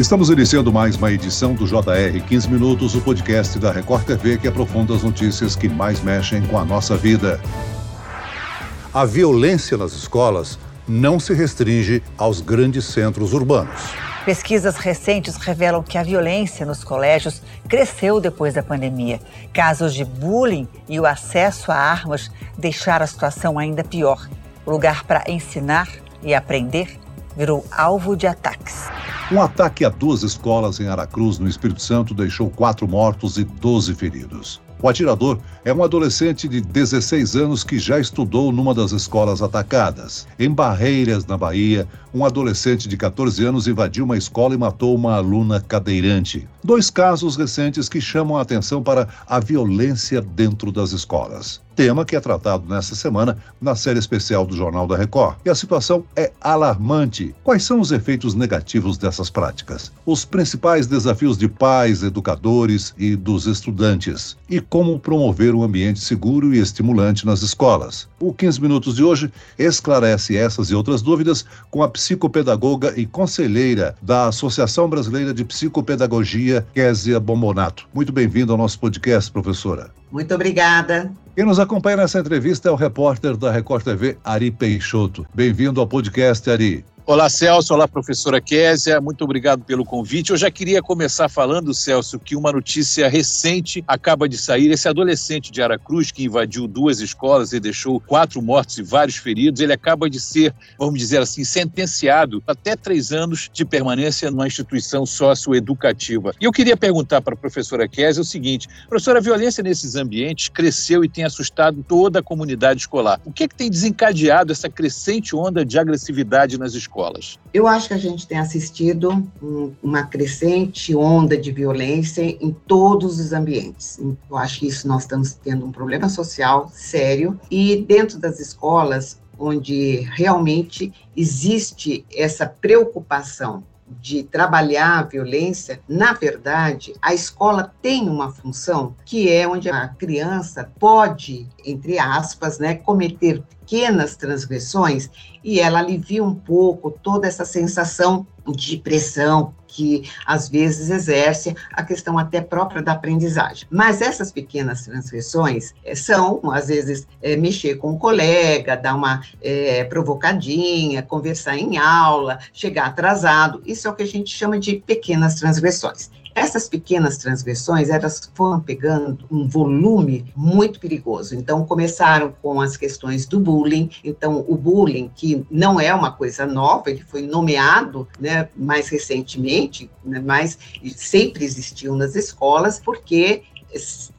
Estamos iniciando mais uma edição do JR 15 Minutos, o podcast da Record TV que aprofunda as notícias que mais mexem com a nossa vida. A violência nas escolas não se restringe aos grandes centros urbanos. Pesquisas recentes revelam que a violência nos colégios cresceu depois da pandemia. Casos de bullying e o acesso a armas deixaram a situação ainda pior. O lugar para ensinar e aprender virou alvo de ataques. Um ataque a duas escolas em Aracruz, no Espírito Santo, deixou quatro mortos e 12 feridos. O atirador é um adolescente de 16 anos que já estudou numa das escolas atacadas. Em Barreiras, na Bahia, um adolescente de 14 anos invadiu uma escola e matou uma aluna cadeirante. Dois casos recentes que chamam a atenção para a violência dentro das escolas tema que é tratado nesta semana na série especial do Jornal da Record. E a situação é alarmante. Quais são os efeitos negativos dessas práticas? Os principais desafios de pais, educadores e dos estudantes. E como promover um ambiente seguro e estimulante nas escolas. O 15 Minutos de hoje esclarece essas e outras dúvidas com a psicopedagoga e conselheira da Associação Brasileira de Psicopedagogia, Késia Bombonato. Muito bem-vindo ao nosso podcast, professora. Muito obrigada. Quem nos acompanha nessa entrevista é o repórter da Record TV, Ari Peixoto. Bem-vindo ao podcast, Ari. Olá, Celso. Olá, professora Késia. Muito obrigado pelo convite. Eu já queria começar falando, Celso, que uma notícia recente acaba de sair. Esse adolescente de Aracruz, que invadiu duas escolas e deixou quatro mortos e vários feridos, ele acaba de ser, vamos dizer assim, sentenciado até três anos de permanência numa instituição socioeducativa. E eu queria perguntar para a professora Késia o seguinte: professora, a violência nesses ambientes cresceu e tem assustado toda a comunidade escolar. O que, é que tem desencadeado essa crescente onda de agressividade nas escolas? Escolas? Eu acho que a gente tem assistido uma crescente onda de violência em todos os ambientes. Eu acho que isso nós estamos tendo um problema social sério e dentro das escolas onde realmente existe essa preocupação de trabalhar a violência, na verdade, a escola tem uma função que é onde a criança pode, entre aspas, né, cometer pequenas transgressões e ela alivia um pouco toda essa sensação de pressão que às vezes exerce a questão até própria da aprendizagem. Mas essas pequenas transgressões é, são, às vezes, é, mexer com o colega, dar uma é, provocadinha, conversar em aula, chegar atrasado. Isso é o que a gente chama de pequenas transgressões. Essas pequenas transgressões, elas foram pegando um volume muito perigoso. Então, começaram com as questões do bullying. Então, o bullying, que não é uma coisa nova, ele foi nomeado né, mais recentemente, né, mas sempre existiu nas escolas, porque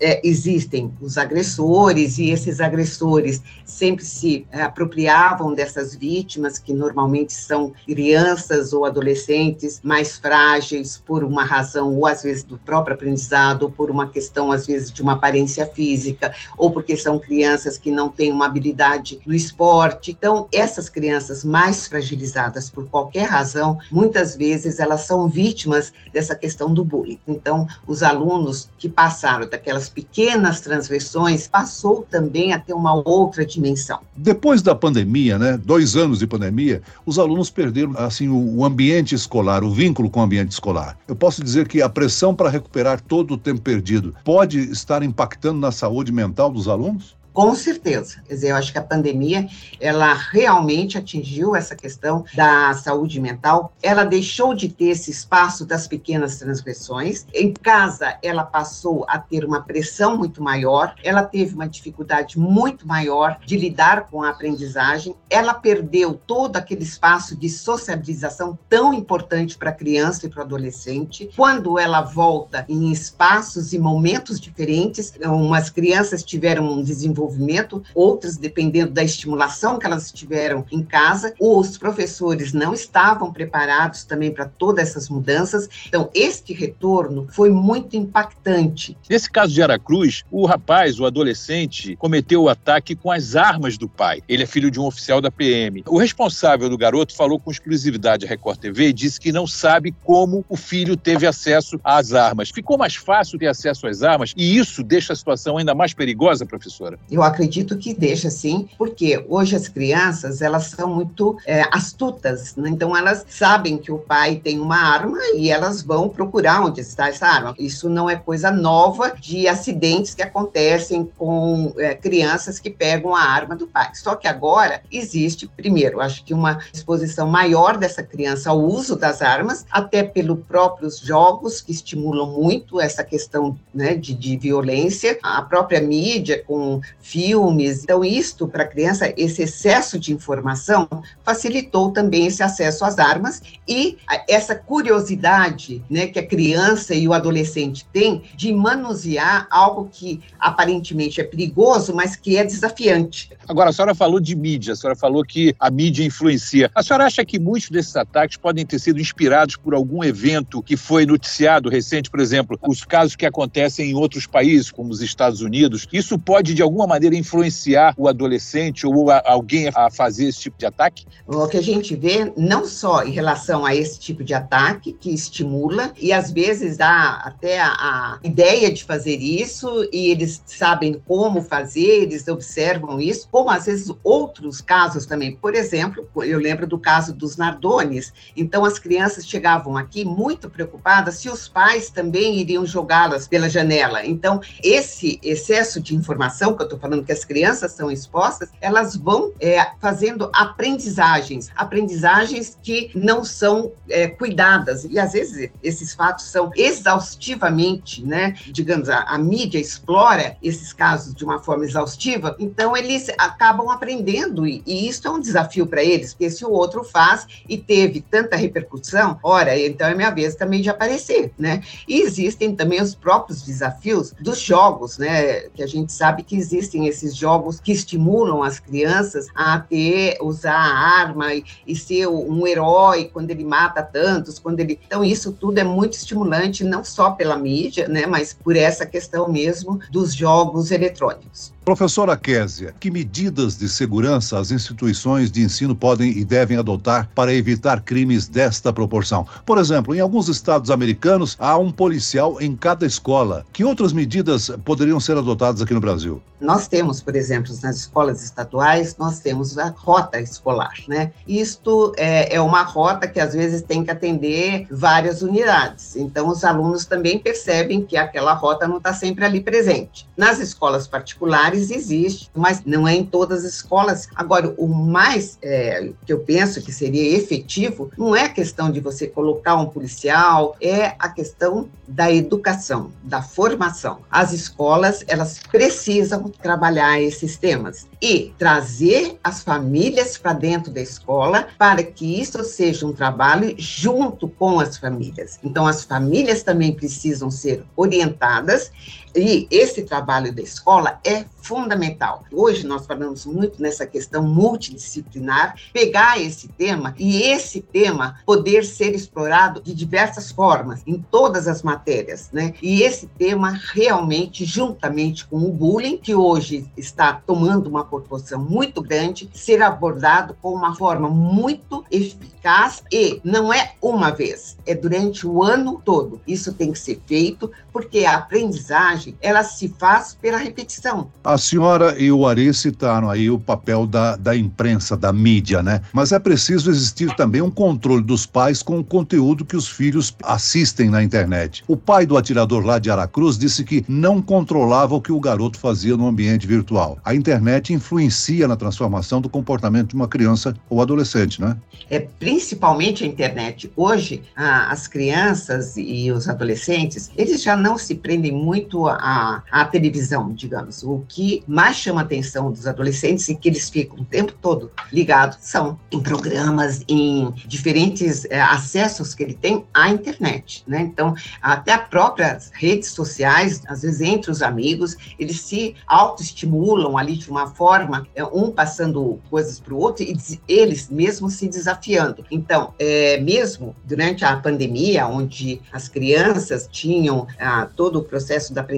é, existem os agressores e esses agressores sempre se apropriavam dessas vítimas, que normalmente são crianças ou adolescentes mais frágeis por uma razão, ou às vezes do próprio aprendizado, ou por uma questão, às vezes, de uma aparência física, ou porque são crianças que não têm uma habilidade no esporte. Então, essas crianças mais fragilizadas por qualquer razão, muitas vezes elas são vítimas dessa questão do bullying. Então, os alunos que passaram daquelas pequenas transgressões, passou também a ter uma outra dimensão. Depois da pandemia, né, dois anos de pandemia, os alunos perderam assim o ambiente escolar, o vínculo com o ambiente escolar. Eu posso dizer que a pressão para recuperar todo o tempo perdido pode estar impactando na saúde mental dos alunos? Com certeza. Quer dizer, eu acho que a pandemia, ela realmente atingiu essa questão da saúde mental. Ela deixou de ter esse espaço das pequenas transgressões. Em casa, ela passou a ter uma pressão muito maior. Ela teve uma dificuldade muito maior de lidar com a aprendizagem. Ela perdeu todo aquele espaço de sociabilização tão importante para a criança e para o adolescente. Quando ela volta em espaços e momentos diferentes, umas crianças tiveram um desenvolvimento desenvolvimento, outras dependendo da estimulação que elas tiveram em casa. Os professores não estavam preparados também para todas essas mudanças. Então, este retorno foi muito impactante. Nesse caso de Aracruz, o rapaz, o adolescente, cometeu o ataque com as armas do pai. Ele é filho de um oficial da PM. O responsável do garoto falou com exclusividade à Record TV e disse que não sabe como o filho teve acesso às armas. Ficou mais fácil ter acesso às armas e isso deixa a situação ainda mais perigosa, professora? Eu Eu acredito que deixa sim, porque hoje as crianças, elas são muito é, astutas, né? então elas sabem que o pai tem uma arma e elas vão procurar onde está essa arma. Isso não é coisa nova de acidentes que acontecem com é, crianças que pegam a arma do pai. Só que agora existe, primeiro, acho que uma exposição maior dessa criança ao uso das armas, até pelos próprios jogos que estimulam muito essa questão né, de, de violência, a própria mídia com filmes. Então, isto para a criança, esse excesso de informação facilitou também esse acesso às armas e essa curiosidade né, que a criança e o adolescente têm de manusear algo que aparentemente é perigoso, mas que é desafiante. Agora, a senhora falou de mídia, a senhora falou que a mídia influencia. A senhora acha que muitos desses ataques podem ter sido inspirados por algum evento que foi noticiado recente, por exemplo, os casos que acontecem em outros países, como os Estados Unidos? Isso pode, de alguma maneira, influenciar o adolescente ou a, alguém a fazer esse tipo de ataque? O que a gente vê, não só em relação a esse tipo de ataque, que estimula, e às vezes dá até a, a ideia de fazer isso, e eles sabem como fazer, eles observam isso, como às vezes outros casos também. Por exemplo, eu lembro do caso dos Nardones. Então, as crianças chegavam aqui muito preocupadas se os pais também iriam jogá-las pela janela. Então, esse excesso de informação que eu estou falando que as crianças são expostas, elas vão é, fazendo aprendizagens, aprendizagens que não são é, cuidadas. E às vezes esses fatos são exaustivamente, né? Digamos, a, a mídia explora esses casos de uma forma exaustiva, então eles acabam aprendendo, e, e isso é um desafio para eles, porque se o outro faz e teve tanta repercussão, ora, então é minha vez também de aparecer, né? E existem também os próprios desafios dos jogos, né? Que a gente sabe que existem esses jogos que estimulam as crianças a ter, usar a arma e, e ser um herói quando ele mata tantos, quando ele. Então, isso tudo é muito estimulante, não só pela mídia, né? Mas por essa questão mesmo dos jogos eletrônicos. Professora Késia, que medidas de segurança as instituições de ensino podem e devem adotar para evitar crimes desta proporção? Por exemplo, em alguns estados americanos há um policial em cada escola. Que outras medidas poderiam ser adotadas aqui no Brasil? Nós temos, por exemplo, nas escolas estaduais, nós temos a rota escolar, né? Isto é, é uma rota que às vezes tem que atender várias unidades. Então, os alunos também percebem que aquela rota não está sempre ali presente. Nas escolas particulares, existe, mas não é em todas as escolas. Agora, o mais é, que eu penso que seria efetivo não é a questão de você colocar um policial, é a questão da educação, da formação. As escolas, elas precisam trabalhar esses temas e trazer as famílias para dentro da escola para que isso seja um trabalho junto com as famílias. Então, as famílias também precisam ser orientadas e esse trabalho da escola é fundamental. Hoje nós falamos muito nessa questão multidisciplinar, pegar esse tema e esse tema poder ser explorado de diversas formas, em todas as matérias, né? E esse tema realmente, juntamente com o bullying, que hoje está tomando uma proporção muito grande, ser abordado com uma forma muito eficaz e não é uma vez, é durante o ano todo. Isso tem que ser feito porque a aprendizagem, ela se faz pela repetição. A senhora e o Ari citaram aí o papel da, da imprensa, da mídia, né? Mas é preciso existir também um controle dos pais com o conteúdo que os filhos assistem na internet. O pai do atirador lá de Aracruz disse que não controlava o que o garoto fazia no ambiente virtual. A internet influencia na transformação do comportamento de uma criança ou adolescente, né? É principalmente a internet. Hoje, a, as crianças e os adolescentes, eles já não se prendem muito à, à televisão, digamos. O que que mais chama a atenção dos adolescentes e que eles ficam o tempo todo ligados são em programas, em diferentes é, acessos que ele tem à internet, né? Então, até as próprias redes sociais, às vezes entre os amigos, eles se autoestimulam ali de uma forma, é, um passando coisas para o outro e eles mesmos se desafiando. Então, é, mesmo durante a pandemia, onde as crianças tinham ah, todo o processo da aprendizagem,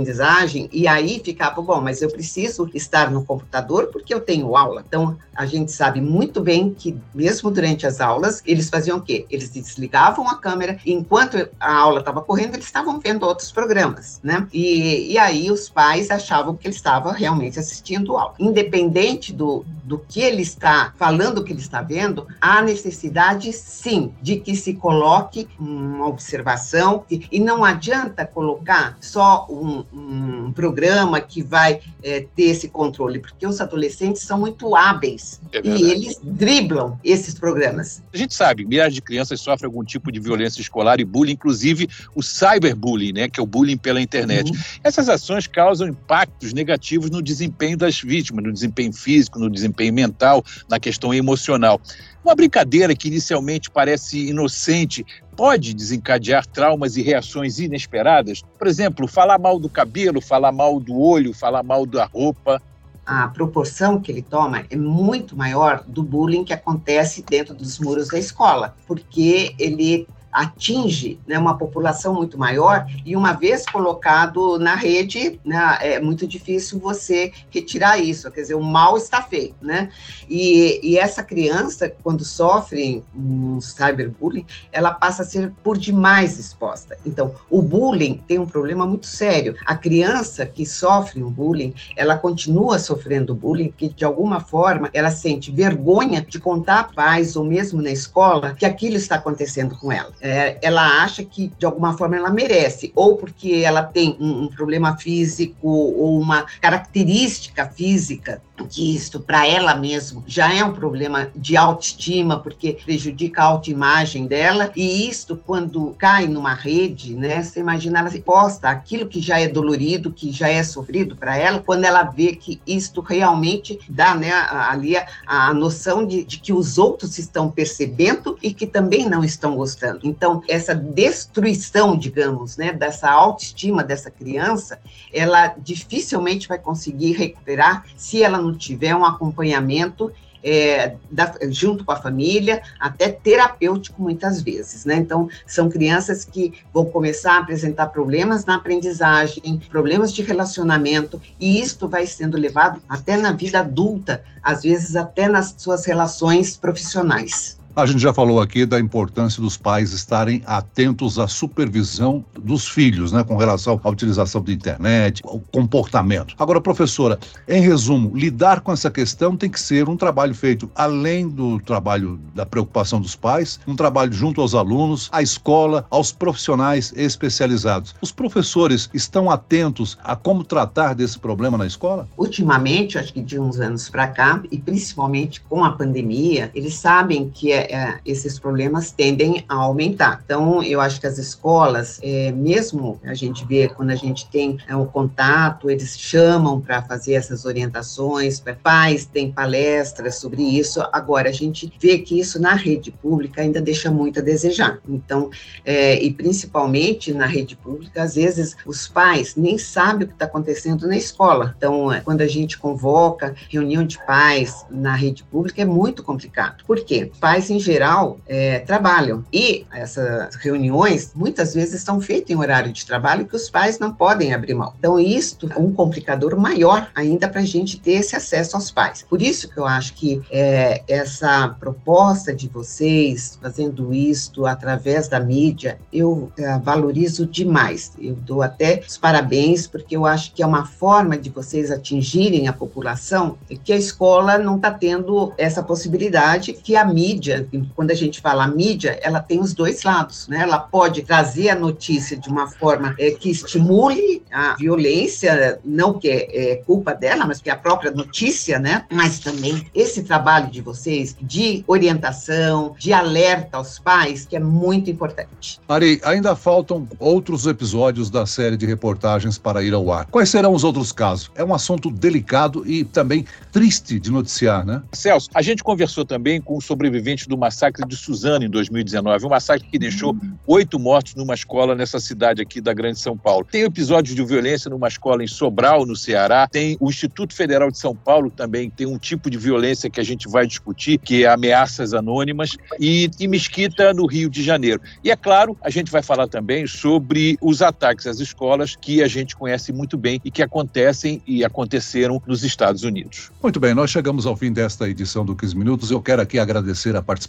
e aí ficava, bom, mas eu preciso estar no computador porque eu tenho aula. Então, a gente sabe muito bem que, mesmo durante as aulas, eles faziam o quê? Eles desligavam a câmera e, enquanto a aula estava correndo, eles estavam vendo outros programas, né? E, e aí os pais achavam que ele estava realmente assistindo aula. Independente do, do que ele está falando, que ele está vendo, há necessidade, sim, de que se coloque uma observação e, e não adianta colocar só um, um programa que vai é, ter esse controle, porque os adolescentes são muito hábeis é e eles driblam esses programas. A gente sabe, milhares de crianças sofrem algum tipo de violência escolar e bullying, inclusive o cyberbullying, né, que é o bullying pela internet. Uhum. Essas ações causam impactos negativos no desempenho das vítimas, no desempenho físico, no desempenho mental, na questão emocional. Uma brincadeira que inicialmente parece inocente pode desencadear traumas e reações inesperadas? Por exemplo, falar mal do cabelo, falar mal do olho, falar mal da roupa. A proporção que ele toma é muito maior do bullying que acontece dentro dos muros da escola, porque ele atinge né, uma população muito maior e uma vez colocado na rede, né, é muito difícil você retirar isso, quer dizer, o mal está feito, né? E, e essa criança, quando sofre um cyberbullying, ela passa a ser por demais exposta. Então, o bullying tem um problema muito sério. A criança que sofre um bullying, ela continua sofrendo bullying, porque de alguma forma ela sente vergonha de contar a pais ou mesmo na escola que aquilo está acontecendo com ela é, ela acha que de alguma forma ela merece, ou porque ela tem um, um problema físico ou uma característica física que isto para ela mesmo já é um problema de autoestima, porque prejudica a autoimagem dela, e isto quando cai numa rede, né, você imagina ela posta aquilo que já é dolorido, que já é sofrido para ela, quando ela vê que isto realmente dá, né, ali a, a noção de, de que os outros estão percebendo e que também não estão gostando. Então, essa destruição, digamos, né, dessa autoestima dessa criança, ela dificilmente vai conseguir recuperar se ela não tiver um acompanhamento é, da, junto com a família, até terapêutico muitas vezes, né? Então, são crianças que vão começar a apresentar problemas na aprendizagem, problemas de relacionamento, e isto vai sendo levado até na vida adulta, às vezes até nas suas relações profissionais. A gente já falou aqui da importância dos pais estarem atentos à supervisão dos filhos, né, com relação à utilização da internet, ao comportamento. Agora, professora, em resumo, lidar com essa questão tem que ser um trabalho feito além do trabalho da preocupação dos pais, um trabalho junto aos alunos, à escola, aos profissionais especializados. Os professores estão atentos a como tratar desse problema na escola? Ultimamente, acho que de uns anos para cá, e principalmente com a pandemia, eles sabem que é é, esses problemas tendem a aumentar. Então, eu acho que as escolas, é, mesmo a gente vê quando a gente tem é, um contato, eles chamam para fazer essas orientações, pais têm palestras sobre isso. Agora, a gente vê que isso na rede pública ainda deixa muito a desejar. Então, é, e principalmente na rede pública, às vezes os pais nem sabem o que está acontecendo na escola. Então, é, quando a gente convoca reunião de pais na rede pública, é muito complicado. Por quê? Pais em geral, é, trabalham. E essas reuniões, muitas vezes, são feitas em horário de trabalho que os pais não podem abrir mão. Então, isto é um complicador maior ainda para a gente ter esse acesso aos pais. Por isso que eu acho que é, essa proposta de vocês fazendo isto através da mídia, eu é, valorizo demais. Eu dou até os parabéns, porque eu acho que é uma forma de vocês atingirem a população que a escola não está tendo essa possibilidade que a mídia quando a gente fala mídia, ela tem os dois lados, né? Ela pode trazer a notícia de uma forma é, que estimule a violência, não que é, é culpa dela, mas que é a própria notícia, né? Mas também esse trabalho de vocês de orientação, de alerta aos pais, que é muito importante. Ari, ainda faltam outros episódios da série de reportagens para ir ao ar. Quais serão os outros casos? É um assunto delicado e também triste de noticiar, né? Celso, a gente conversou também com o sobrevivente do massacre de Suzano em 2019, um massacre que deixou oito mortos numa escola nessa cidade aqui da Grande São Paulo. Tem episódios de violência numa escola em Sobral, no Ceará, tem o Instituto Federal de São Paulo também tem um tipo de violência que a gente vai discutir, que é ameaças anônimas, e em Mesquita, no Rio de Janeiro. E é claro, a gente vai falar também sobre os ataques às escolas que a gente conhece muito bem e que acontecem e aconteceram nos Estados Unidos. Muito bem, nós chegamos ao fim desta edição do 15 Minutos. Eu quero aqui agradecer a participação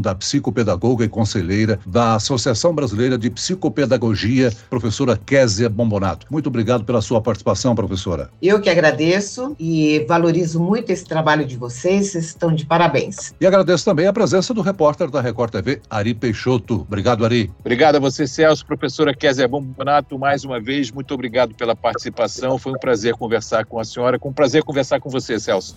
da psicopedagoga e conselheira da Associação Brasileira de Psicopedagogia, professora Késia Bombonato. Muito obrigado pela sua participação, professora. Eu que agradeço e valorizo muito esse trabalho de vocês, vocês estão de parabéns. E agradeço também a presença do repórter da Record TV, Ari Peixoto. Obrigado, Ari. Obrigado a você, Celso, professora Kézia Bombonato, mais uma vez, muito obrigado pela participação. Foi um prazer conversar com a senhora, com um prazer conversar com você, Celso.